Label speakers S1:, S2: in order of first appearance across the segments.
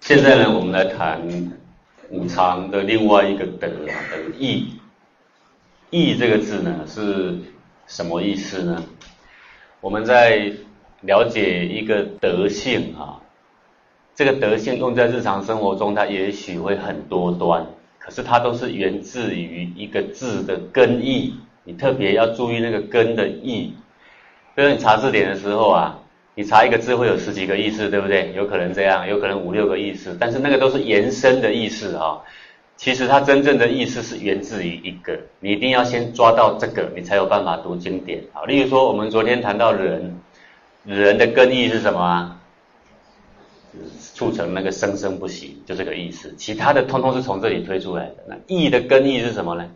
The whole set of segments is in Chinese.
S1: 现在呢，我们来谈五常的另外一个德啊，德义。义这个字呢是什么意思呢？我们在了解一个德性啊，这个德性用在日常生活中，它也许会很多端，可是它都是源自于一个字的根义。你特别要注意那个根的义。比如你查字典的时候啊。你查一个字会有十几个意思，对不对？有可能这样，有可能五六个意思，但是那个都是延伸的意思啊。其实它真正的意思是源自于一个，你一定要先抓到这个，你才有办法读经典啊。例如说，我们昨天谈到人，人的根义是什么啊？促成那个生生不息，就这个意思。其他的通通是从这里推出来的。那义的根义是什么呢？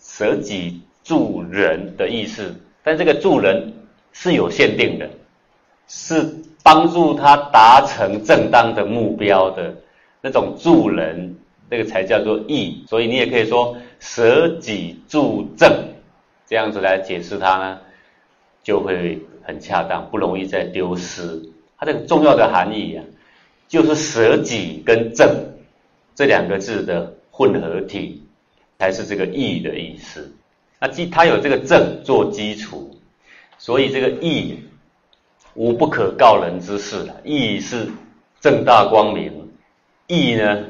S1: 舍己助人的意思，但这个助人是有限定的。是帮助他达成正当的目标的那种助人，那个才叫做义。所以你也可以说舍己助正，这样子来解释它呢，就会很恰当，不容易再丢失。它这个重要的含义啊，就是舍己跟正这两个字的混合体，才是这个义的意思。那基它有这个正做基础，所以这个义。无不可告人之事了，义是正大光明，义呢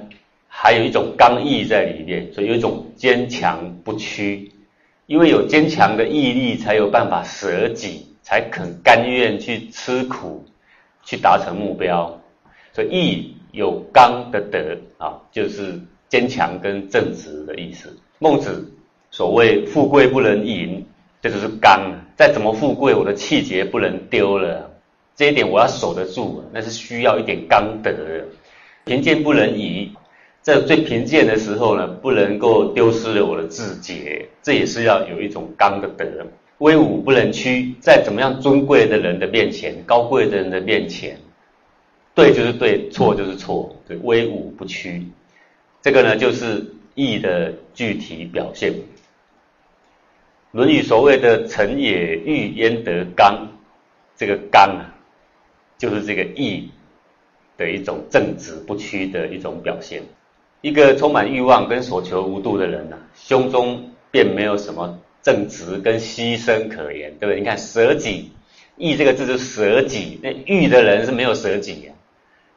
S1: 还有一种刚毅在里面，所以有一种坚强不屈，因为有坚强的毅力，才有办法舍己，才肯甘愿去吃苦，去达成目标。所以义有刚的德啊，就是坚强跟正直的意思。孟子所谓富贵不能淫，这就是刚。再怎么富贵，我的气节不能丢了。这一点我要守得住，那是需要一点刚德的。贫贱不能移，在最贫贱的时候呢，不能够丢失了我的志节，这也是要有一种刚的德。威武不能屈，在怎么样尊贵的人的面前，高贵的人的面前，对就是对，错就是错，对，威武不屈。这个呢，就是义的具体表现。《论语》所谓的“成也欲焉得刚”，这个刚啊。就是这个义的一种正直不屈的一种表现。一个充满欲望跟所求无度的人呢，胸中便没有什么正直跟牺牲可言，对不对？你看舍己，义这个字是舍己，那欲的人是没有舍己呀，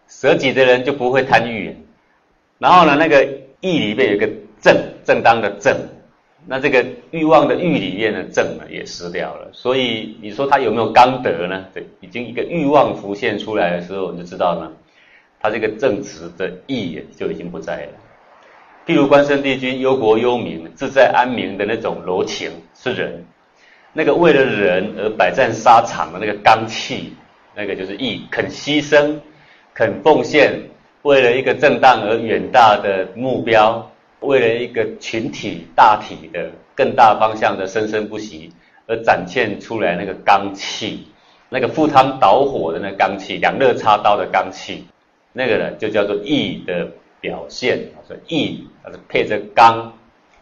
S1: 舍己的人就不会贪欲。然后呢，那个义里面有一个正，正当的正。那这个欲望的欲里面的正呢也失掉了，所以你说他有没有刚德呢？对，已经一个欲望浮现出来的时候，你就知道呢，他这个正直的义就已经不在了。譬如关圣帝君忧国忧民、自在安民的那种柔情是人，那个为了人而百战沙场的那个刚气，那个就是义，肯牺牲、肯奉献，为了一个正当而远大的目标。为了一个群体大体的更大方向的生生不息而展现出来那个刚气，那个赴汤蹈火的那刚气，两肋插刀的刚气，那个呢就叫做义的表现。所以义它是配着刚，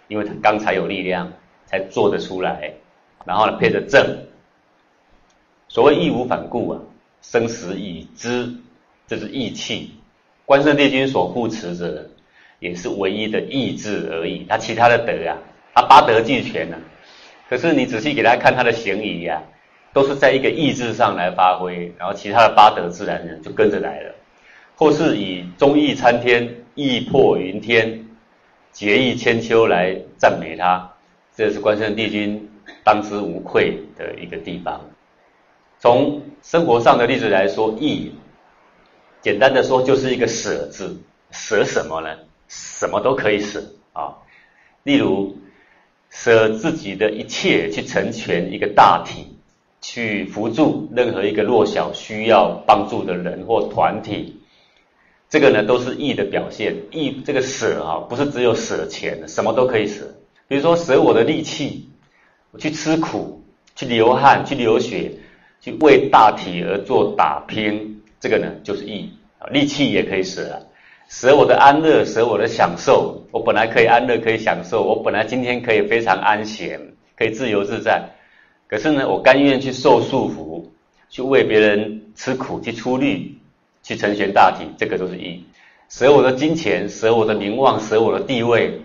S1: 因为它刚才有力量才做得出来，然后呢配着正。所谓义无反顾啊，生死已知，这是义气。关圣帝君所护持者。也是唯一的意志而已，他其他的德啊，他八德俱全呢。可是你仔细给他看他的行仪呀，都是在一个意志上来发挥，然后其他的八德自然呢就跟着来了。或是以忠义参天、义破云天、节义千秋来赞美他，这是关圣帝君当之无愧的一个地方。从生活上的例子来说，义，简单的说就是一个舍字，舍什么呢？什么都可以舍啊，例如舍自己的一切去成全一个大体，去扶助任何一个弱小需要帮助的人或团体，这个呢都是义的表现。义这个舍啊，不是只有舍钱，什么都可以舍。比如说舍我的力气，我去吃苦，去流汗，去流血，去为大体而做打拼，这个呢就是义啊。利器也可以舍啊，舍我的安乐，舍我的享受。我本来可以安乐，可以享受，我本来今天可以非常安闲，可以自由自在。可是呢，我甘愿去受束缚，去为别人吃苦，去出力，去成全大体，这个都是义。舍我的金钱，舍我的名望，舍我的地位，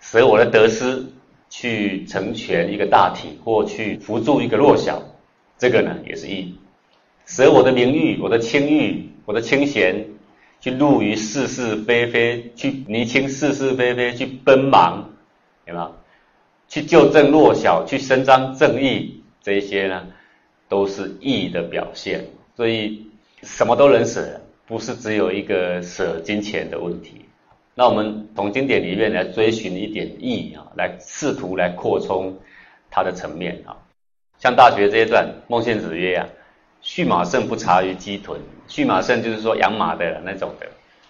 S1: 舍我的得失，去成全一个大体，或去扶助一个弱小，这个呢也是义。舍我的名誉，我的清誉，我的清闲，去入于是是非非，去厘清是是非非，去奔忙，有没有？去纠正弱小，去伸张正义，这些呢，都是义的表现。所以什么都能舍，不是只有一个舍金钱的问题。那我们从经典里面来追寻一点意义啊，来试图来扩充它的层面啊。像大学这一段，孟宪子曰啊：“畜马胜不察于鸡豚。”畜马胜就是说养马的那种的，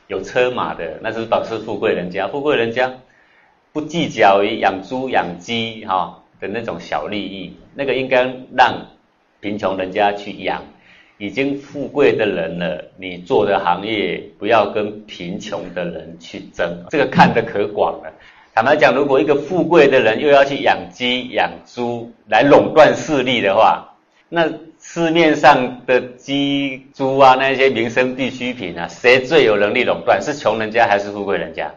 S1: 有车马的，那是表示富贵人家，富贵人家。不计较于养猪养鸡哈的那种小利益，那个应该让贫穷人家去养。已经富贵的人了，你做的行业不要跟贫穷的人去争，这个看得可广了。坦白讲，如果一个富贵的人又要去养鸡养猪来垄断势力的话，那市面上的鸡猪啊那些民生必需品啊，谁最有能力垄断？是穷人家还是富贵人家？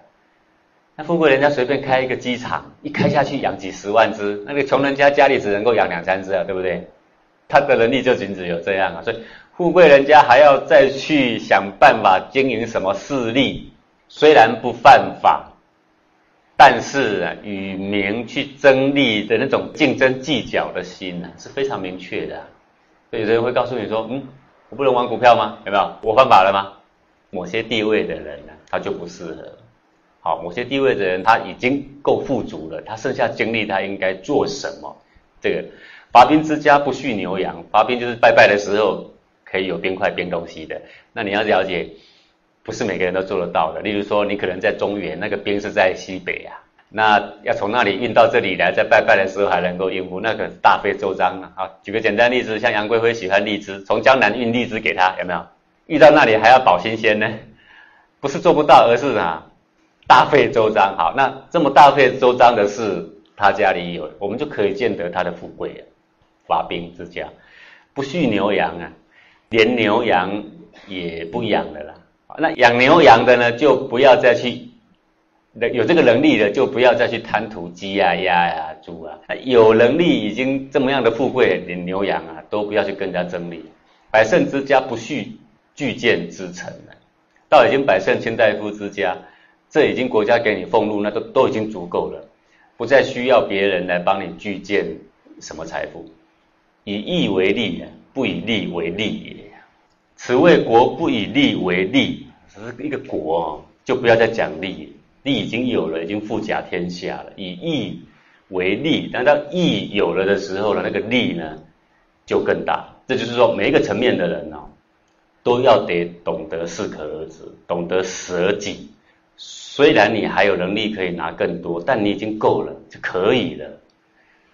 S1: 那富贵人家随便开一个鸡场，一开下去养几十万只，那个穷人家家里只能够养两三只啊，对不对？他的能力就仅只有这样啊，所以富贵人家还要再去想办法经营什么势力，虽然不犯法，但是啊，与民去争利的那种竞争计较的心呢，是非常明确的。所以有人会告诉你说，嗯，我不能玩股票吗？有没有？我犯法了吗？某些地位的人呢，他就不适合。好，某些地位的人他已经够富足了，他剩下精力他应该做什么？这个伐兵之家不畜牛羊，伐兵就是拜拜的时候可以有冰块冰东西的。那你要了解，不是每个人都做得到的。例如说，你可能在中原，那个兵是在西北啊，那要从那里运到这里来，在拜拜的时候还能够应付，那个大费周章啊。好，举个简单例子，像杨贵妃喜欢荔枝，从江南运荔枝给他，有没有？遇到那里还要保新鲜呢？不是做不到，而是啊。大费周章，好，那这么大费周章的事，他家里有，我们就可以见得他的富贵啊。发兵之家，不畜牛羊啊，连牛羊也不养了啦。那养牛羊的呢，就不要再去，有这个能力的就不要再去贪图鸡呀、鸭呀、猪啊。有能力已经这么样的富贵，连牛羊啊都不要去跟人家争利。百胜之家不续巨贱之臣了，到已经百胜卿大夫之家。这已经国家给你俸禄，那都都已经足够了，不再需要别人来帮你聚建什么财富。以义为利，不以利为利也。此谓国不以利为利，只是一个国就不要再讲利，利已经有了，已经富甲天下了。以义为利，但当义有了的时候呢，那个利呢就更大。这就是说，每一个层面的人哦，都要得懂得适可而止，懂得舍己。虽然你还有能力可以拿更多，但你已经够了就可以了，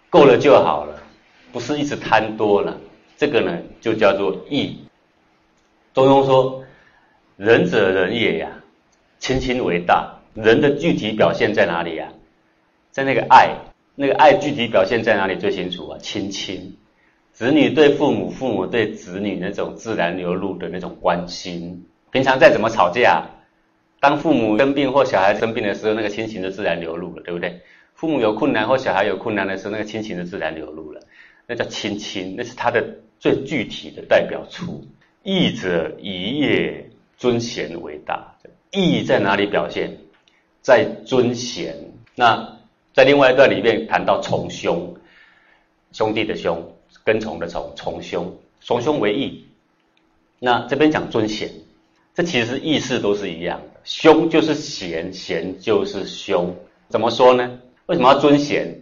S1: 够了就好了，不是一直贪多了。这个呢，就叫做义。中庸说：“仁者仁也呀，亲亲为大。”人的具体表现在哪里呀？在那个爱，那个爱具体表现在哪里最清楚啊？亲亲，子女对父母，父母对子女那种自然流露的那种关心。平常再怎么吵架。当父母生病或小孩生病的时候，那个亲情就自然流露了，对不对？父母有困难或小孩有困难的时候，那个亲情就自然流露了，那叫亲亲，那是他的最具体的代表处。义者以业尊贤为大，义在哪里表现？在尊贤。那在另外一段里面谈到从兄，兄弟的兄，跟从的从，从兄，从兄为义。那这边讲尊贤。这其实意思都是一样凶，就是贤，贤就是凶。怎么说呢？为什么要尊贤？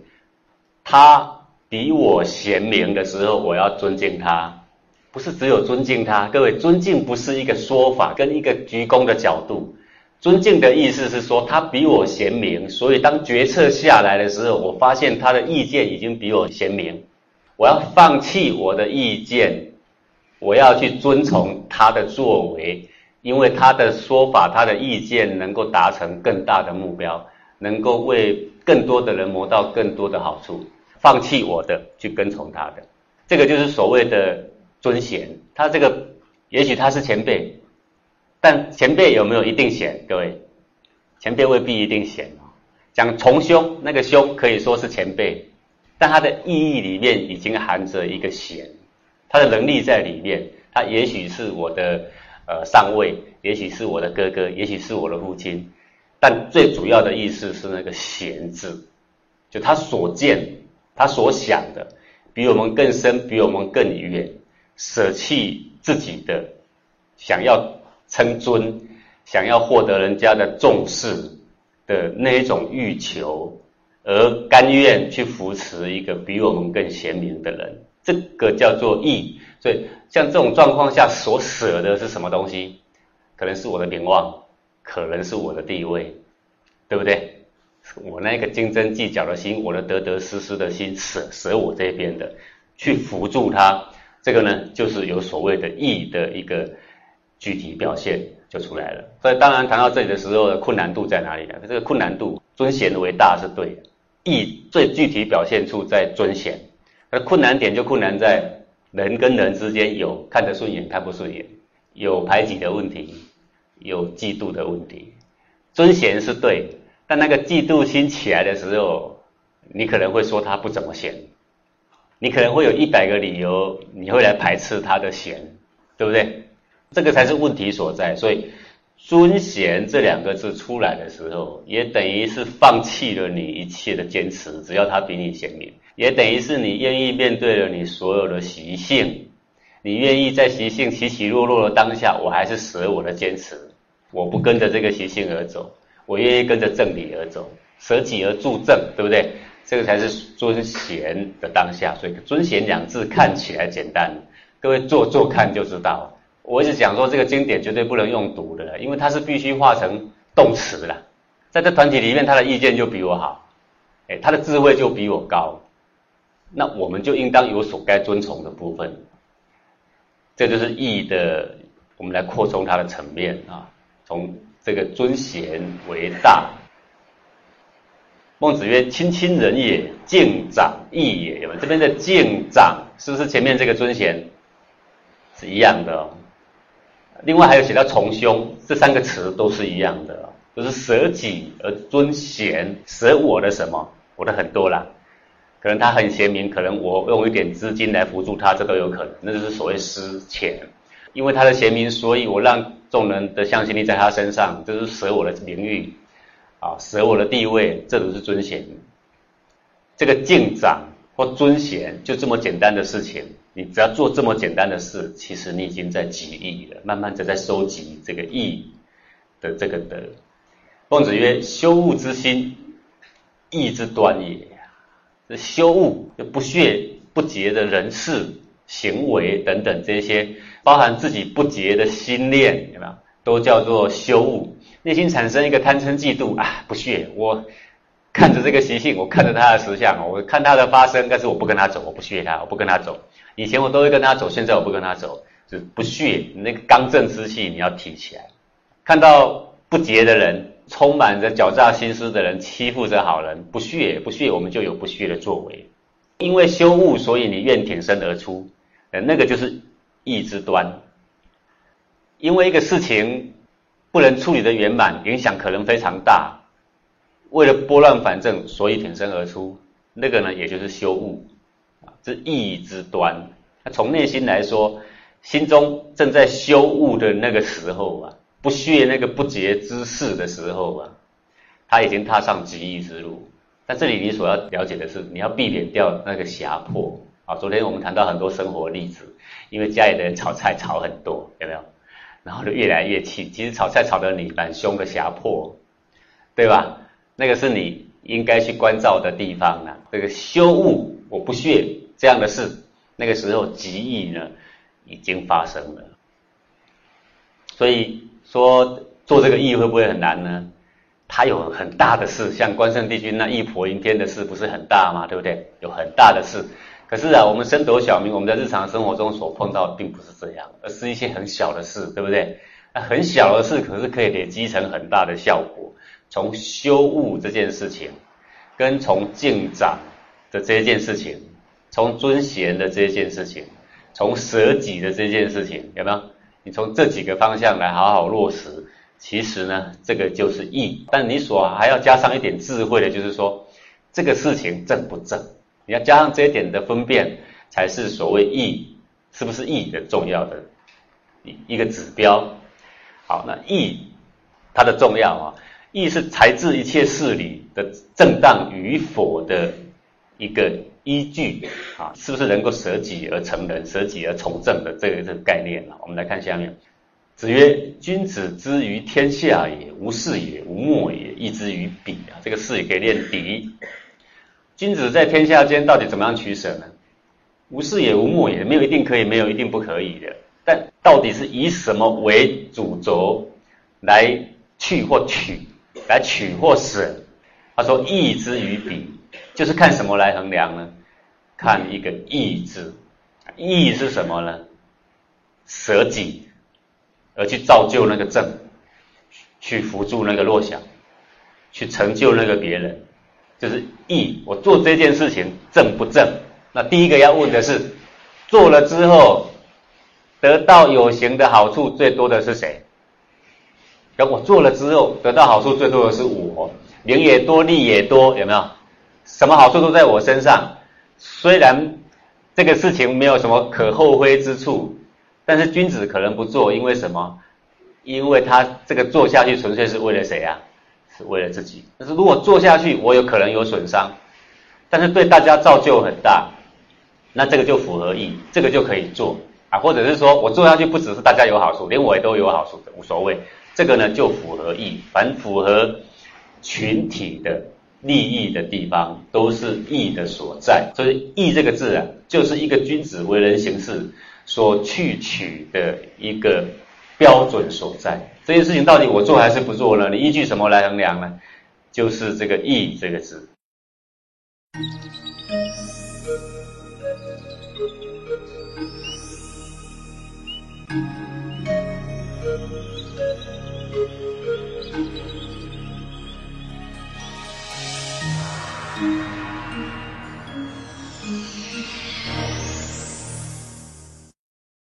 S1: 他比我贤明的时候，我要尊敬他，不是只有尊敬他。各位，尊敬不是一个说法跟一个鞠躬的角度，尊敬的意思是说，他比我贤明，所以当决策下来的时候，我发现他的意见已经比我贤明，我要放弃我的意见，我要去遵从他的作为，因为他的说法、他的意见能够达成更大的目标，能够为更多的人谋到更多的好处，放弃我的去跟从他的，这个就是所谓的尊贤。他这个也许他是前辈，但前辈有没有一定贤？各位，前辈未必一定贤哦。讲从兄，那个兄可以说是前辈，但他的意义里面已经含着一个贤。他的能力在里面，他也许是我的呃上位，也许是我的哥哥，也许是我的父亲，但最主要的意思是那个贤字，就他所见，他所想的，比我们更深，比我们更远，舍弃自己的想要称尊，想要获得人家的重视的那一种欲求，而甘愿去扶持一个比我们更贤明的人。这个叫做义，所以像这种状况下所舍的是什么东西？可能是我的名望，可能是我的地位，对不对？我那个斤斤计较的心，我的得得失失的心，舍舍我这边的，去辅助他，这个呢，就是有所谓的义的一个具体表现就出来了。所以当然谈到这里的时候，困难度在哪里呢？这个困难度，尊贤为大是对的，义最具体表现处在尊贤。而困难点就困难在人跟人之间有看得顺眼看不顺眼，有排挤的问题，有嫉妒的问题。尊贤是对，但那个嫉妒心起来的时候，你可能会说他不怎么贤，你可能会有一百个理由，你会来排斥他的贤，对不对？这个才是问题所在。所以尊贤这两个字出来的时候，也等于是放弃了你一切的坚持，只要他比你贤明。也等于是你愿意面对了你所有的习性，你愿意在习性起起落落的当下，我还是舍我的坚持，我不跟着这个习性而走，我愿意跟着正理而走，舍己而助正，对不对？这个才是尊贤的当下。所以尊贤两字看起来简单，各位做做看就知道。我一直讲说这个经典绝对不能用读的，因为它是必须化成动词的。在这团体里面，他的意见就比我好，哎，他的智慧就比我高。那我们就应当有所该遵从的部分，这就是义的。我们来扩充它的层面啊，从这个尊贤为大。孟子曰：“亲亲仁也，敬长义也。”有没有？这边的敬长是不是前面这个尊贤是一样的？哦？另外还有写到从兄，这三个词都是一样的，就是舍己而尊贤，舍我的什么？我的很多啦。可能他很贤明，可能我用一点资金来辅助他，这都有可能。那就是所谓施钱，因为他的贤明，所以我让众人的向心力在他身上，就是舍我的名誉啊，舍我的地位，这都是尊贤。这个敬长或尊贤，就这么简单的事情，你只要做这么简单的事，其实你已经在积义了，慢慢的在收集这个义的这个德。孟子曰：“修物之心，义之端也。”这修物就不屑不洁的人事行为等等这些，包含自己不洁的心念，有没有？都叫做修物。内心产生一个贪嗔嫉妒啊，不屑。我看着这个习性，我看着他的实相，我看他的发生，但是我不跟他走，我不屑他，我不跟他走。以前我都会跟他走，现在我不跟他走，就不屑。那个刚正之气你要提起来。看到不洁的人。充满着狡诈心思的人欺负着好人，不屑不屑，我们就有不屑的作为。因为修物，所以你愿挺身而出，呃，那个就是义之端。因为一个事情不能处理的圆满，影响可能非常大，为了拨乱反正，所以挺身而出，那个呢，也就是修物是意义之端。那从内心来说，心中正在修悟的那个时候啊。不屑那个不洁之事的时候啊，他已经踏上极义之路。但这里你所要了解的是，你要避免掉那个狭迫啊。昨天我们谈到很多生活例子，因为家里的人炒菜炒很多，有没有？然后就越来越气。其实炒菜炒的你蛮凶的，狭迫，对吧？那个是你应该去关照的地方呢。这个修悟，我不屑这样的事，那个时候极义呢已经发生了，所以。说做这个义会不会很难呢？他有很大的事，像关圣帝君那义婆迎天的事不是很大吗？对不对？有很大的事，可是啊，我们升斗小民，我们在日常生活中所碰到并不是这样，而是一些很小的事，对不对？那很小的事，可是可以累积成很大的效果。从修悟这件事情，跟从进长的这件事情，从尊贤的这件事情，从舍己的这件事情，有没有？你从这几个方向来好好落实，其实呢，这个就是义。但你所还要加上一点智慧的，就是说，这个事情正不正？你要加上这一点的分辨，才是所谓义是不是义的重要的一一个指标。好，那义它的重要啊，义是裁制一切事理的正当与否的一个依据啊，是不是能够舍己而成人，舍己而从政的这个这个概念啊？我们来看下面，子曰：君子之于天下也，无事也，无莫也，义之于彼啊。这个事也可以练敌。君子在天下间到底怎么样取舍呢？无事也无莫也，没有一定可以，没有一定不可以的。但到底是以什么为主轴来去或取，来取或舍？他说：义之于彼，就是看什么来衡量呢？看一个义字。义是什么呢？舍己而去造就那个正，去扶助那个弱小，去成就那个别人。就是义，我做这件事情正不正？那第一个要问的是，做了之后得到有形的好处最多的是谁？那我做了之后得到好处最多的是我，名也多，利也多，有没有？什么好处都在我身上。虽然这个事情没有什么可后悔之处，但是君子可能不做，因为什么？因为他这个做下去纯粹是为了谁啊？是为了自己，但是如果做下去，我有可能有损伤，但是对大家造就很大，那这个就符合义，这个就可以做啊，或者是说我做下去不只是大家有好处，连我也都有好处，无所谓，这个呢就符合义，凡符合群体的利益的地方，都是义的所在。所以义这个字啊，就是一个君子为人行事所去取的一个。标准所在，这件事情到底我做还是不做呢？你依据什么来衡量呢？就是这个义这个字。